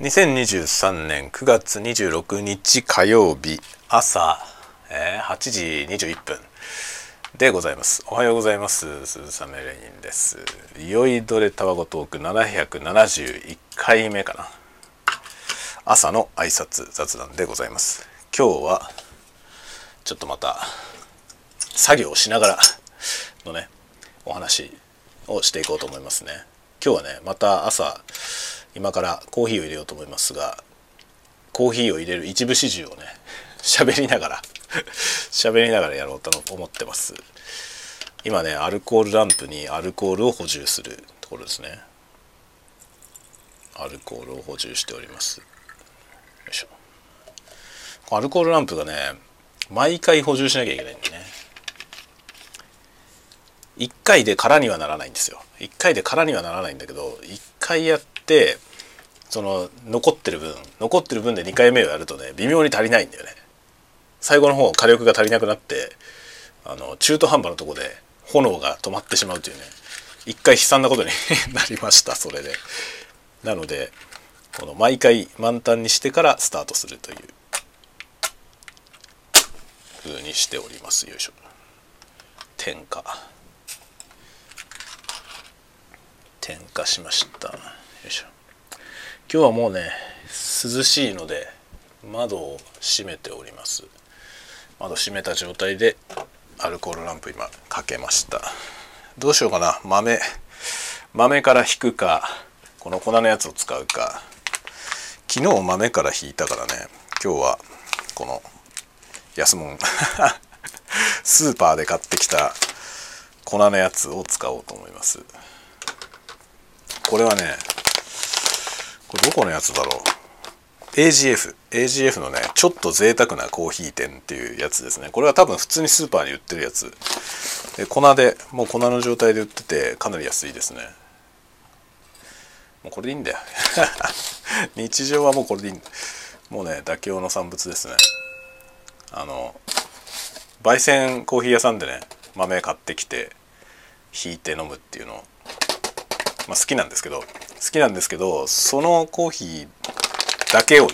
2023年9月26日火曜日朝、えー、8時21分でございます。おはようございます。鈴雨レインです。酔いどれタバコトーク771回目かな。朝の挨拶雑談でございます。今日はちょっとまた作業をしながらのねお話をしていこうと思いますね。今日はねまた朝今からコーヒーを入れようと思いますがコーヒーを入れる一部始終をね 喋りながら 喋りながらやろうと思ってます。今ねアルコールランプにアルコールを補充するところですね。アルコールを補充しております。よいしょ。アルコールランプがね毎回補充しなきゃいけないんでね。1回で空にはならないんですよ。1回で空にはならないんだけど1回やってその残ってる分残ってる分で2回目をやるとね微妙に足りないんだよね。最後の方火力が足りなくなってあの中途半端なとこで炎が止まってしまうというね。一回悲惨なことに なりましたそれで。なのでこの毎回満タンにしてからスタートするという。風にしております。よいしょ。点火。点火しました。いしょ。今日はもうね涼しいので窓を閉めております。窓閉めた状態でアルコールランプ今かけました。どうしようかな。豆豆から引くかこの粉のやつを使うか。昨日豆から引いたからね今日はこの安物。スーパーで買ってきた粉のやつを使おうと思います。これはねこれどこのやつだろう？AGF AGF のねちょっと贅沢なコーヒー店っていうやつですね。これは多分普通にスーパーに売ってるやつ。で粉でもう粉の状態で売っててかなり安いですね。もうこれでいいんだよ。日常はもうこれでいいんだ。もうね妥協の産物ですね。あの焙煎コーヒー屋さんでね豆買ってきて引いて飲むっていうのまあ、好きなんですけど好きなんですけどそのコーヒーだけをね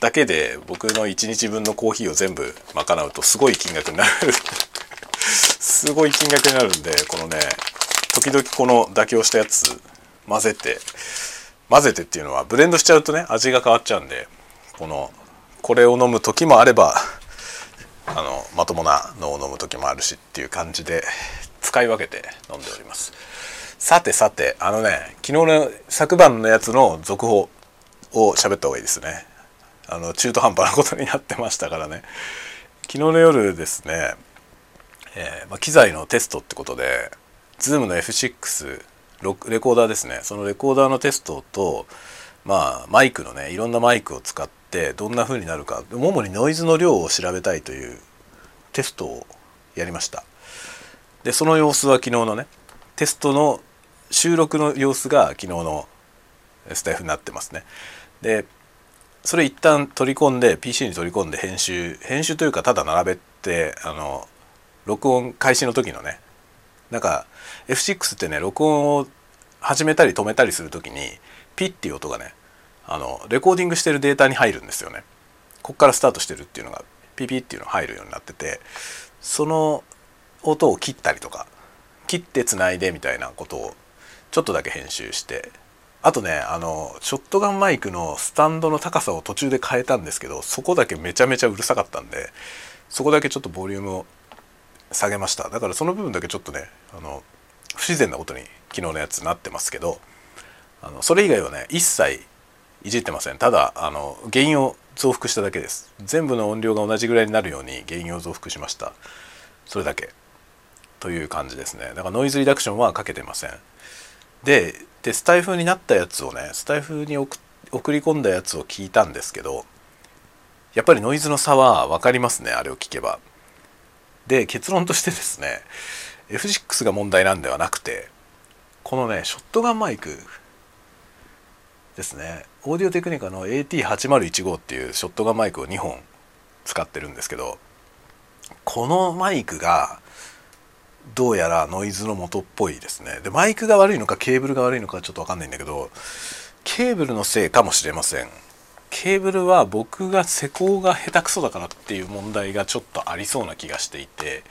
だけで僕の1日分のコーヒーを全部賄うとすごい金額になるすごい金額になるんでこのね時々この妥協したやつ混ぜて混ぜてっていうのはブレンドしちゃうとね味が変わっちゃうんでこのこれを飲む時もあればあのまともなのを飲む時もあるしっていう感じで使い分けて飲んでおります。さてさてあのね昨日の昨晩のやつの続報を喋った方がいいですね。あの中途半端なことになってましたからね。昨日の夜ですね、えー、まあ、機材のテストってことで Zoom の F6 レコーダーですね。そのレコーダーのテストとまあマイクのねいろんなマイクを使ってどんな風になるか主にノイズの量を調べたいというテストをやりました。でその様子は昨日のねテストの収録の様子が昨日のスタイフになってますね。でそれ一旦取り込んで PC に取り込んで編集編集というかただ並べてあの録音開始の時のねなんか F6 ってね録音を始めたり止めたりする時にピッていう音がねあのレコーディングしてるデータに入るんですよね。こっからスタートしてるっていうのがピピっていうのが入るようになっててその音を切ったりとか切ってつないでみたいなことをちょっとだけ編集して。あとねあのショットガンマイクのスタンドの高さを途中で変えたんですけどそこだけめちゃめちゃうるさかったんでそこだけちょっとボリュームを下げました。だからその部分だけちょっとねあの不自然なことに昨日のやつなってますけどあのそれ以外はね一切いじってません。ただあの原因を増幅しただけです。全部の音量が同じぐらいになるように原因を増幅しました。それだけ。という感じですね。だからノイズリダクションはかけてません。ででスタイフになったやつをねスタイフに送り込んだやつを聞いたんですけどやっぱりノイズの差は分かりますねあれを聞けば。で結論としてですね F6 が問題なんではなくてこのねショットガンマイクですねオーディオテクニカの AT8015 っていうショットガンマイクを2本使ってるんですけどこのマイクがどうやらノイズの元っぽいですね。でマイクが悪いのかケーブルが悪いのかちょっと分かんないんだけどケーブルのせいかもしれません。ケーブルは僕が施工が下手くそだからっていう問題がちょっとありそうな気がしていて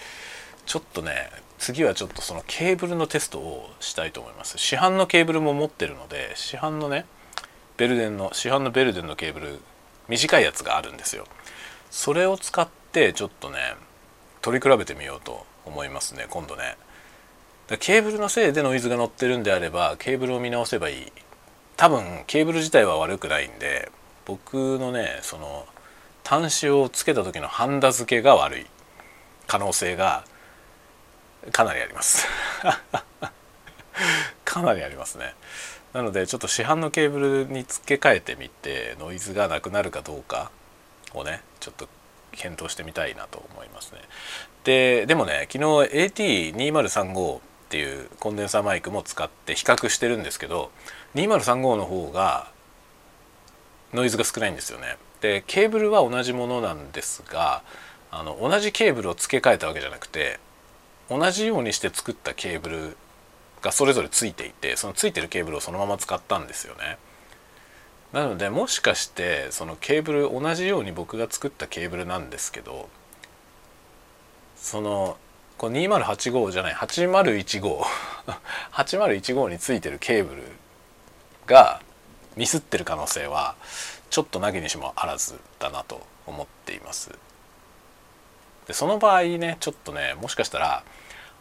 ちょっとね次はちょっとそのケーブルのテストをしたいと思います。市販のケーブルも持ってるので市販のねベルデンの市販のベルデンのケーブル短いやつがあるんですよ。それを使ってちょっとね取り比べてみようと思いますね今度ね。ケーブルのせいでノイズが乗ってるんであればケーブルを見直せばいい。多分ケーブル自体は悪くないんで僕のねその端子をつけた時のハンダ付けが悪い。可能性がかなりあります。かなりありますね。なのでちょっと市販のケーブルに付け替えてみてノイズがなくなるかどうかをねちょっと検討してみたいなと思いますね。ででもね昨日 AT2035 っていうコンデンサーマイクも使って比較してるんですけど2035の方がノイズが少ないんですよね。でケーブルは同じものなんですがあの同じケーブルを付け替えたわけじゃなくて同じようにして作ったケーブルがそれぞれついていてそのついてるケーブルをそのまま使ったんですよね。なのでもしかしてそのケーブル同じように僕が作ったケーブルなんですけどそのこう2085じゃない8015 8015 についてるケーブルがミスってる可能性はちょっとなきにしもあらずだなと思っています。でその場合ねちょっとねもしかしたら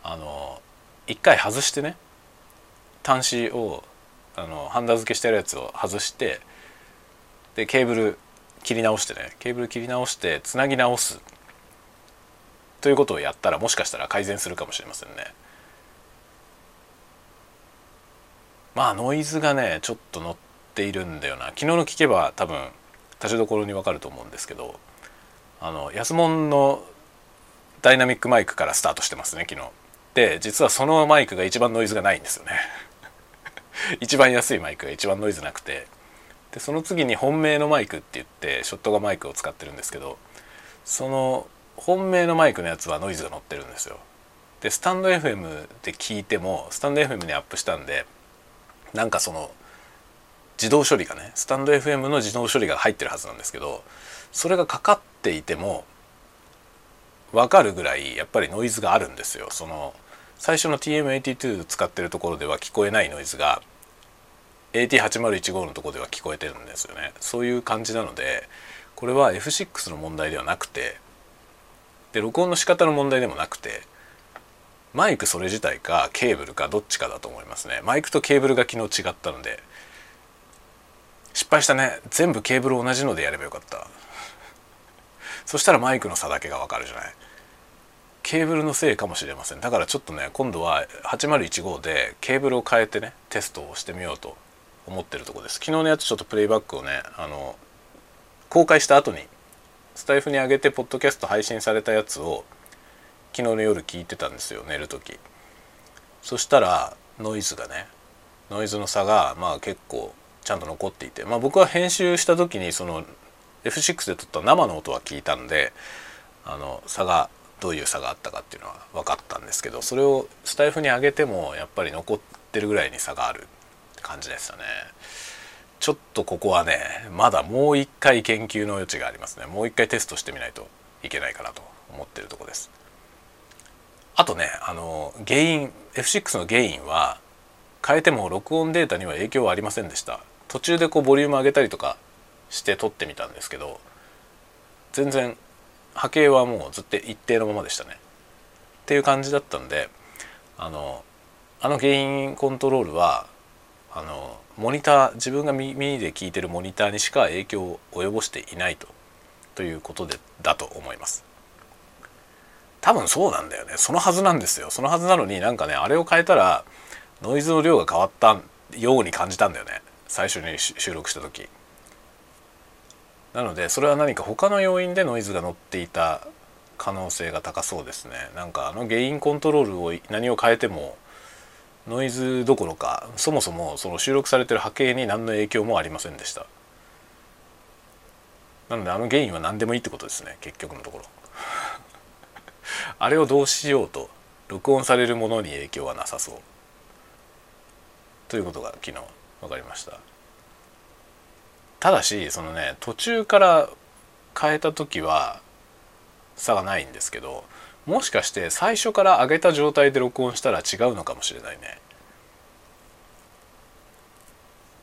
あの一回外してね端子をあのハンダ付けしてるやつを外してでケーブル切り直してねケーブル切り直してつなぎ直す。ということをやったらもしかしたら改善するかもしれませんね。まあノイズがねちょっと乗っているんだよな。昨日の聞けば多分立ちどころに分かると思うんですけどあの安物のダイナミックマイクからスタートしてますね昨日。で実はそのマイクが一番ノイズがないんですよね。一番安いマイクが一番ノイズなくて。でその次に本命のマイクって言ってショットガンマイクを使ってるんですけどその本命のマイクのやつはノイズが乗ってるんですよ。でスタンド FM で聞いてもスタンド FM にアップしたんでなんかその自動処理がねスタンド FM の自動処理が入ってるはずなんですけどそれがかかっていても分かるぐらいやっぱりノイズがあるんですよ。その最初の TM82 使ってるところでは聞こえないノイズが AT8015 のとこでは聞こえてるんですよね。そういう感じなのでこれは F6 の問題ではなくてで録音の仕方の問題でもなくてマイクそれ自体かケーブルかどっちかだと思いますね。マイクとケーブルが昨日違ったので失敗したね。全部ケーブル同じのでやればよかった。そしたらマイクの差だけがわかるじゃない。ケーブルのせいかもしれません。だからちょっとね今度は8015でケーブルを変えてねテストをしてみようと思ってるとこです。昨日のやつちょっとプレイバックをねあの公開した後にスタイフに上げてポッドキャスト配信されたやつを昨日の夜聞いてたんですよ寝る時。そしたらノイズがねノイズの差がまあ結構ちゃんと残っていて。まあ僕は編集した時にその F6 で撮った生の音は聞いたんであの差がどういう差があったかっていうのは分かったんですけどそれをスタイフに上げてもやっぱり残ってるぐらいに差がある。って感じですよね。ちょっとここはねまだもう一回研究の余地がありますね。もう一回テストしてみないといけないかなと思ってるとこです。あとねあの原因 F6 の原因は変えても録音データには影響はありませんでした。途中でこうボリューム上げたりとかして撮ってみたんですけど全然波形はもうずっと一定のままでしたね。っていう感じだったんであのあの原因コントロールはあのモニター自分が耳で聞いてるモニターにしか影響を及ぼしていないとということでだと思います。多分そうなんだよね。そのはずなんですよ。そのはずなのになんかねあれを変えたらノイズの量が変わったように感じたんだよね。最初に収録した時。なのでそれは何か他の要因でノイズが乗っていた可能性が高そうですね。なんかあのゲインコントロールを何を変えてもノイズどころかそもそもその収録されてる波形に何の影響もありませんでした。なのであの原因は何でもいいってことですね結局のところ。あれをどうしようと録音されるものに影響はなさそう。ということが昨日分かりました。ただしそのね途中から変えた時は差がないんですけどもしかして最初から上げた状態で録音したら違うのかもしれないね。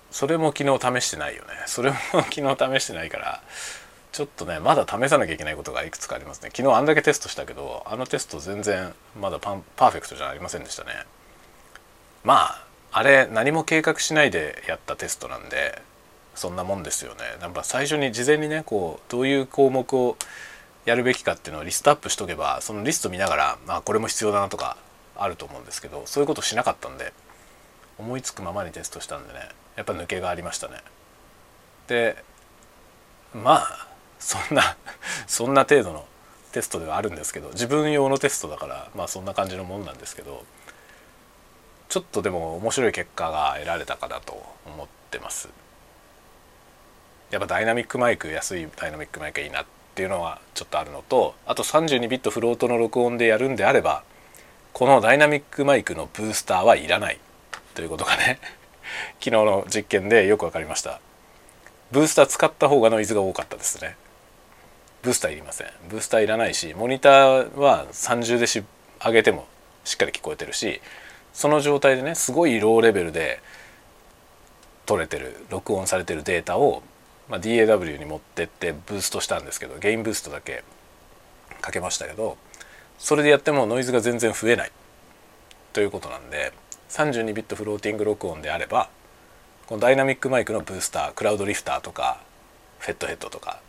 それも昨日試してないよね。それも昨日試してないからちょっとねまだ試さなきゃいけないことがいくつかありますね。昨日あんだけテストしたけどあのテスト全然まだパンパーフェクトじゃありませんでしたね。まああれ何も計画しないでやったテストなんでそんなもんですよね。やっぱ最初に事前にねこうどういう項目をやるべきかっていうのをリストアップしとけばそのリスト見ながら、まあ、これも必要だなとかあると思うんですけどそういうことしなかったんで思いつくままにテストしたんでねやっぱ抜けがありましたね。でまあそんな そんな程度のテストではあるんですけど自分用のテストだからまあそんな感じのもんなんですけどちょっとでも面白い結果が得られたかなと思ってます。やっぱダイナミックマイク安いダイナミックマイクいいなってっていうのはちょっとあるのとあと32ビットフロートの録音でやるんであればこのダイナミックマイクのブースターはいらない。ということがね 昨日の実験でよく分かりました。ブースター使った方がノイズが多かったですね。ブースターいりません。ブースターいらないしモニターは30デシ上げてもしっかり聞こえてるしその状態でねすごいローレベルで取れてる録音されてるデータを、まあ、DAW に持ってってブーストしたんですけどゲインブーストだけかけましたけどそれでやってもノイズが全然増えないということなんで32ビットフローティング録音であればこのダイナミックマイクのブースタークラウドリフターとかフェットヘッドとか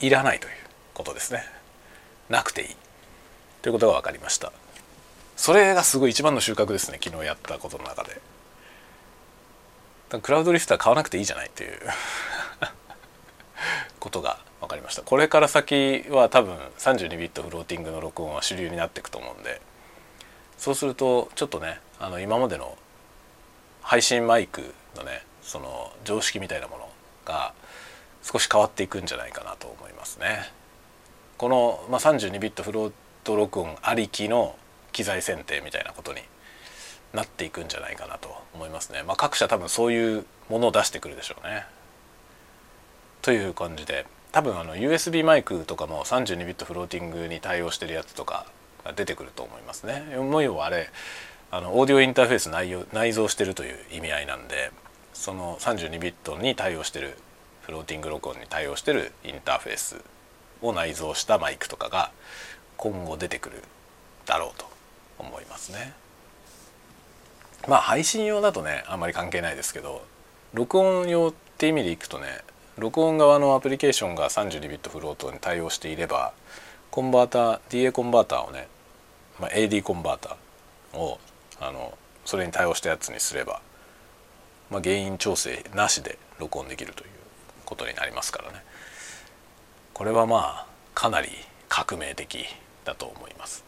いらないということですね。なくていいということが分かりました。それがすごい一番の収穫ですね昨日やったことの中で。クラウドリフター買わなくていいじゃないという。ことが分かりましたこれから先は多分32ビットフローティングの録音は主流になっていくと思うんでそうするとちょっとねあの今までの配信マイクのねその常識みたいなものが少し変わっていくんじゃないかなと思いますね。この、まあ、32ビットフロート録音ありきの機材選定みたいなことになっていくんじゃないかなと思いますね。まあ、各社多分そういうものを出してくるでしょうね。という感じで多分あの USB マイクとかも32ビットフローティングに対応してるやつとかが出てくると思いますね。もう要はあれあのオーディオインターフェース内容内蔵してるという意味合いなんでその32ビットに対応してるフローティング録音に対応してるインターフェースを内蔵したマイクとかが今後出てくるだろうと思いますね。まあ配信用だとねあんまり関係ないですけど録音用って意味でいくとね録音側のアプリケーションが32ビットフロートに対応していればコンバーター DA コンバーターをね、まあ、AD コンバーターをあのそれに対応したやつにすれば、まあ、原因調整なしで録音できるということになりますからね。これはまあかなり革命的だと思います。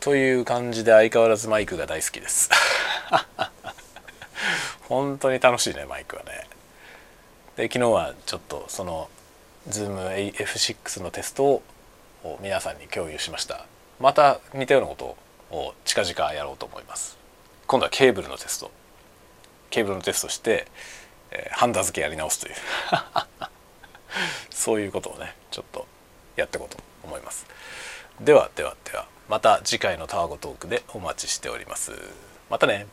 という感じで相変わらずマイクが大好きです。本当に楽しいねマイクはね。で昨日はちょっとその ZoomF6 のテストを皆さんに共有しました。また似たようなことを近々やろうと思います。今度はケーブルのテスト。ケーブルのテストして、えー、ハンダ付けやり直すという。そういうことをねちょっとやっていこうと思います。ではではではまた次回のタワゴトークでお待ちしております。またね。